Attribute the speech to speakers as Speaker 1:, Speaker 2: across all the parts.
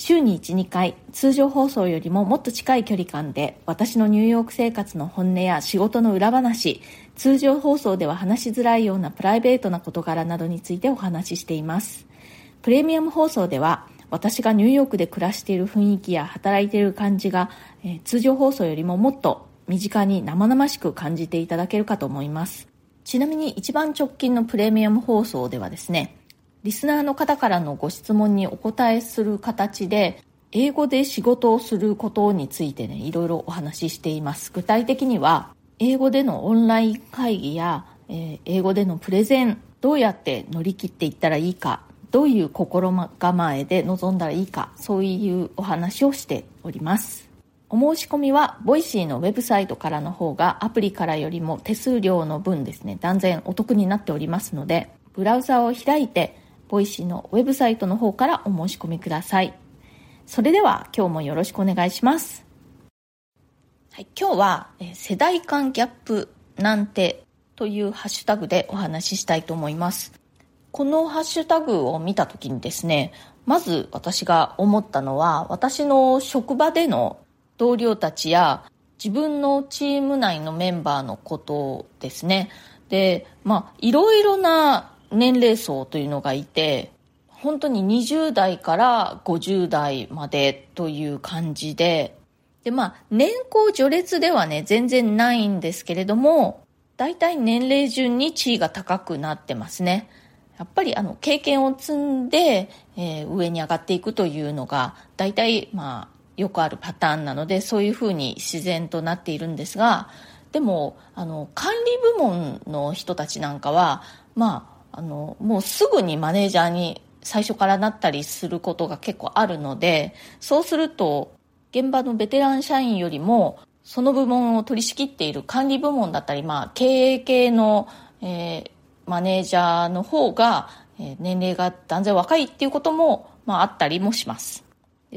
Speaker 1: 週に1、2回、通常放送よりももっと近い距離感で、私のニューヨーク生活の本音や仕事の裏話、通常放送では話しづらいようなプライベートな事柄などについてお話ししています。プレミアム放送では、私がニューヨークで暮らしている雰囲気や働いている感じが、えー通常放送よりももっと身近に生々しく感じていただけるかと思います。ちなみに一番直近のプレミアム放送ではですね、リスナーの方からのご質問にお答えする形で、英語で仕事をすることについてね、いろいろお話ししています。具体的には、英語でのオンライン会議や、えー英語でのプレゼン、どうやって乗り切っていったらいいか、どういう心構えで臨んだらいいか、そういうお話をしております。お申し込みは、 Voicy のウェブサイトからの方が、アプリからよりも手数料の分ですね、断然お得になっておりますので、ブラウザを開いて、Voicy のウェブサイトの方からお申し込みください。それでは、今日もよろしくお願いします。はい、今日は、え世代間ギャップなんてというハッシュタグでお話ししたいと思います。このハッシュタグを見たときにですね、まず私が思ったのは、私の職場での同僚たちや自分のチーム内のメンバーのことですね。で、まあ、いろいろな年齢層というのがいて、本当に20代から50代までという感じで、で、まあ、年功序列ではね、全然ないんですけれども、大体年齢順に地位が高くなってますね。やっぱりあの経験を積んで、えー上に上がっていくというのが大体まあよくあるパターンなのでそういうふうに自然となっているんですがでもあの管理部門の人たちなんかはまああのもうすぐにマネージャーに最初からなったりすることが結構あるのでそうすると現場のベテラン社員よりもその部門を取り仕切っている管理部門だったり、まあ、経営系の、えーマネージャーの方が、えー年齢が断然若いっていうことも、まあ、あったりもします。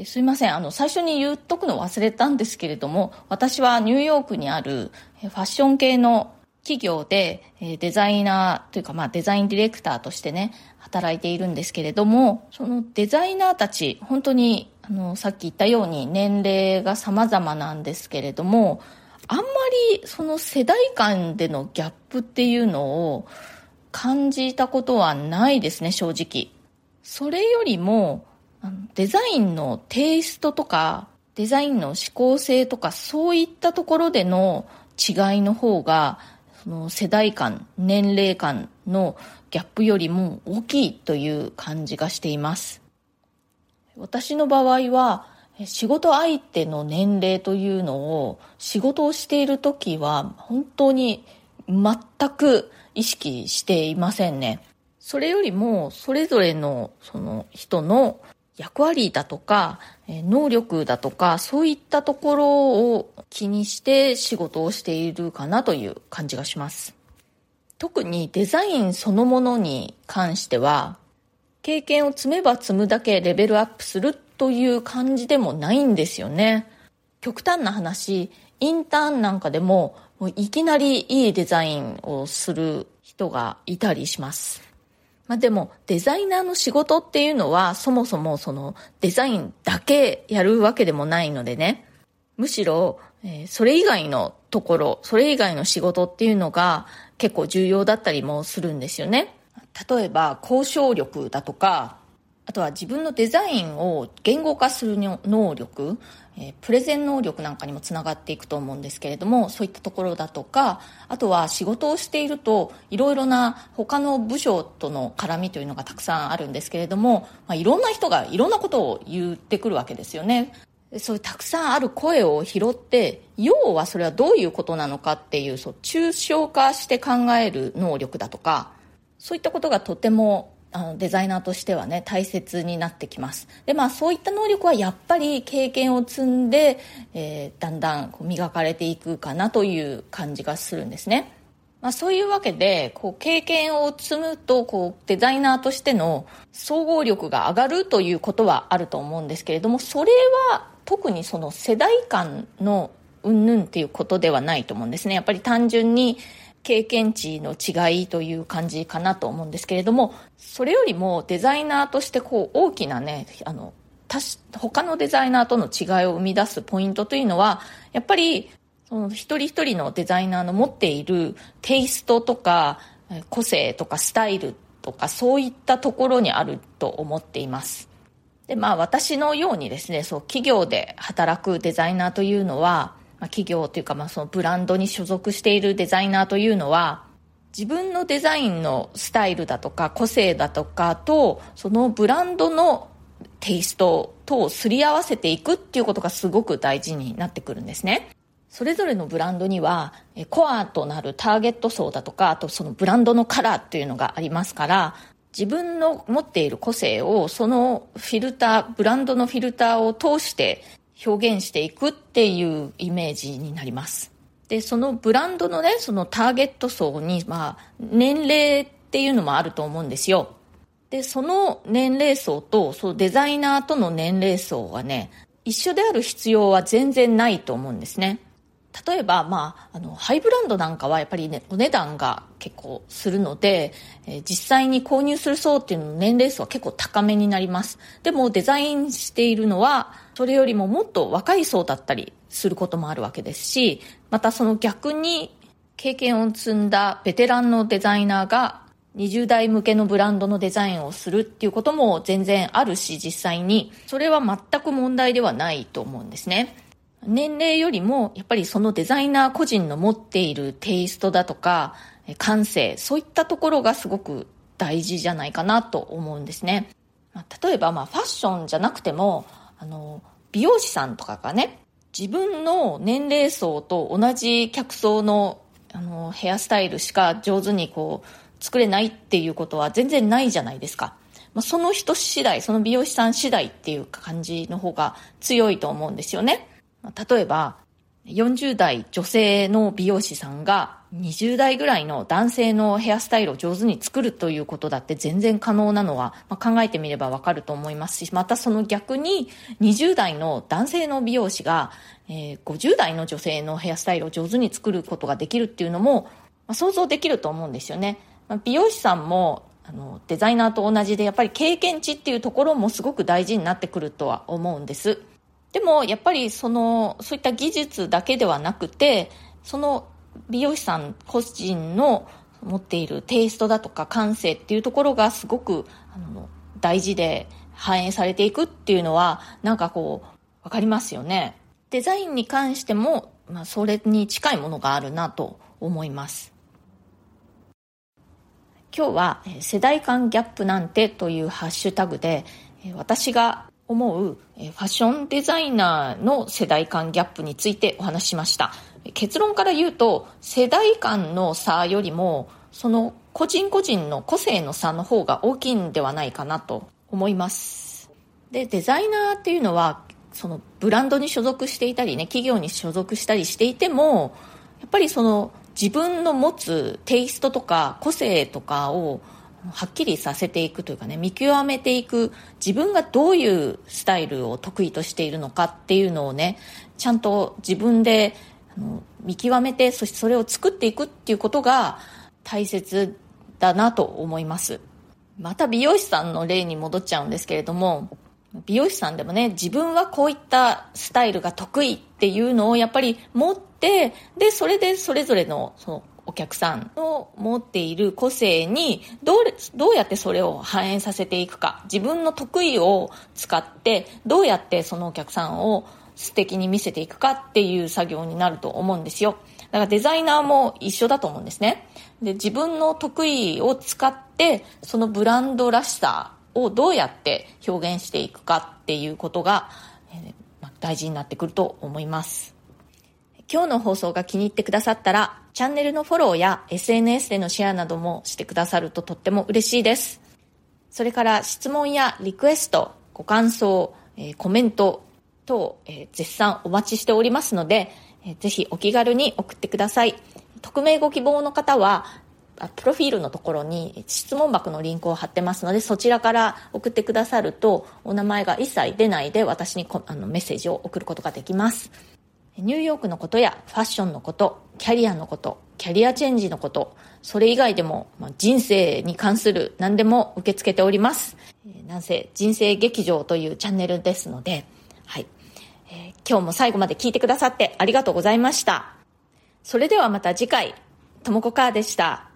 Speaker 1: すいません。あの、最初に言っとくの忘れたんですけれども、私はニューヨークにあるファッション系の企業でえデザイナーというか、まあ、デザインディレクターとしてね、働いているんですけれども、そのデザイナーたち、本当に、あの、さっき言ったように年齢が様々なんですけれども、あんまりその世代間でのギャップっていうのを感じたことはないですね、正直。それよりも、デザインのテイストとか、デザインの思考性とか、そういったところでの違いの方が、その世代間、年齢間のギャップよりも大きいという感じがしています。私の場合は、仕事相手の年齢というのを仕事をしている時は本当に全く意識していませんね。それよりもそれぞれのその人の役割だとか能力だとかそういったところを気にして仕事をしているかなという感じがします。特にデザインそのものに関しては経験を積めば積むだけレベルアップするという感じでもないんですよね。極端な話、インターンなんかでももういきなりいいデザインをする人がいたりします。まあでもデザイナーの仕事っていうのはそもそもそのデザインだけやるわけでもないのでね。むしろ、えーそれ以外のところ、それ以外の仕事っていうのが結構重要だったりもするんですよね。例えば交渉力だとか、あとは自分のデザインを言語化する能力、えープレゼン能力なんかにもつながっていくと思うんですけれども、そういったところだとか、あとは仕事をしていると、いろいろな他の部署との絡みというのがたくさんあるんですけれども、まあ、いろんな人がいろんなことを言ってくるわけですよね。そういうたくさんある声を拾って、要はそれはどういうことなのかっていう、そう、抽象化して考える能力だとか、そういったことがとてもあのデザイナーとしてはね大切になってきます。でまあそういった能力はやっぱり経験を積んで、えー、だんだんこう磨かれていくかなという感じがするんですね。まあ、そういうわけでこう経験を積むとこうデザイナーとしての総合力が上がるということはあると思うんですけれどもそれは特にその世代間のうんぬんっていうことではないと思うんですね。やっぱり単純に経験値の違いという感じかなと思うんですけれども、それよりもデザイナーとしてこう大きなね、あの、他のデザイナーとの違いを生み出すポイントというのは、やっぱりその一人一人のデザイナーの持っているテイストとか個性とかスタイルとかそういったところにあると思っています。で、まあ私のようにですね、そう企業で働くデザイナーというのは、まあ、企業というか、まあ、そのブランドに所属しているデザイナーというのは自分のデザインのスタイルだとか個性だとかとそのブランドのテイストとすり合わせていくっていうことがすごく大事になってくるんですね。それぞれのブランドにはコアとなるターゲット層だとかあとそのブランドのカラーっていうのがありますから自分の持っている個性をそのフィルターブランドのフィルターを通して表現していくっていうイメージになります。で、そのブランドのね、そのターゲット層に、まあ、年齢っていうのもあると思うんですよ。で、その年齢層と、そのデザイナーとの年齢層はね、一緒である必要は全然ないと思うんですね。例えば、まあ、あの、ハイブランドなんかはやっぱりね、お値段が結構するので、え、実際に購入する層っていうのの年齢層は結構高めになります。でもデザインしているのは、それよりももっと若い層だったりすることもあるわけですし、またその逆に経験を積んだベテランのデザイナーが20代向けのブランドのデザインをするっていうことも全然あるし、実際に、それは全く問題ではないと思うんですね。年齢よりもやっぱりそのデザイナー個人の持っているテイストだとか感性そういったところがすごく大事じゃないかなと思うんですね例えばまあファッションじゃなくてもあの美容師さんとかがね自分の年齢層と同じ客層のあのヘアスタイルしか上手にこう作れないっていうことは全然ないじゃないですかまあ、その人次第、その美容師さん次第っていう感じの方が強いと思うんですよね。例えば、40代女性の美容師さんが20代ぐらいの男性のヘアスタイルを上手に作るということだって全然可能なのは、まあ、考えてみればわかると思いますし、またその逆に20代の男性の美容師が、えー、50代の女性のヘアスタイルを上手に作ることができるっていうのも、まあ、想像できると思うんですよね。まあ、美容師さんもあのデザイナーと同じでやっぱり経験値っていうところもすごく大事になってくるとは思うんです。でもやっぱりそのそういった技術だけではなくてその美容師さん個人の持っているテイストだとか感性っていうところがすごくあの大事で反映されていくっていうのはなんかこう分かりますよね。デザインに関しても、まあ、それに近いものがあるなと思います。今日は世代間ギャップなんてというハッシュタグで私が思うファッションデザイナーの世代間ギャップについてお話しました。結論から言うと世代間の差よりもその個人個人の個性の差の方が大きいんではないかなと思います。でデザイナーっていうのはそのブランドに所属していたりね企業に所属したりしていてもやっぱりその自分の持つテイストとか個性とかをはっきりさせていくというかね見極めていく自分がどういうスタイルを得意としているのかっていうのをねちゃんと自分で見極めてそしてそれを作っていくっていうことが大切だなと思います。また美容師さんの例に戻っちゃうんですけれども美容師さんでもね自分はこういったスタイルが得意っていうのをやっぱり持ってでそれでそれぞれのそのお客さんの持っている個性にどうどうやってそれを反映させていくか。自分の得意を使ってどうやってそのお客さんを素敵に見せていくかっていう作業になると思うんですよ。だからデザイナーも一緒だと思うんですね。で自分の得意を使ってそのブランドらしさをどうやって表現していくかっていうことが、えー、大事になってくると思います。今日の放送が気に入ってくださったらチャンネルのフォローや SNS でのシェアなどもしてくださるととっても嬉しいです。それから質問やリクエスト、ご感想、えー、コメント等、えー、絶賛お待ちしておりますので、えー、ぜひお気軽に送ってください。匿名ご希望の方は、プロフィールのところに質問箱のリンクを貼ってますので、そちらから送ってくださると、お名前が一切出ないで私にあのメッセージを送ることができます。ニューヨークのことやファッションのこと、キャリアのこと、キャリアチェンジのこと、それ以外でも、まあ、人生に関する何でも受け付けております。なんせ人生劇場というチャンネルですので、はい、えー、今日も最後まで聞いてくださってありがとうございました。それではまた次回、ともこかーでした。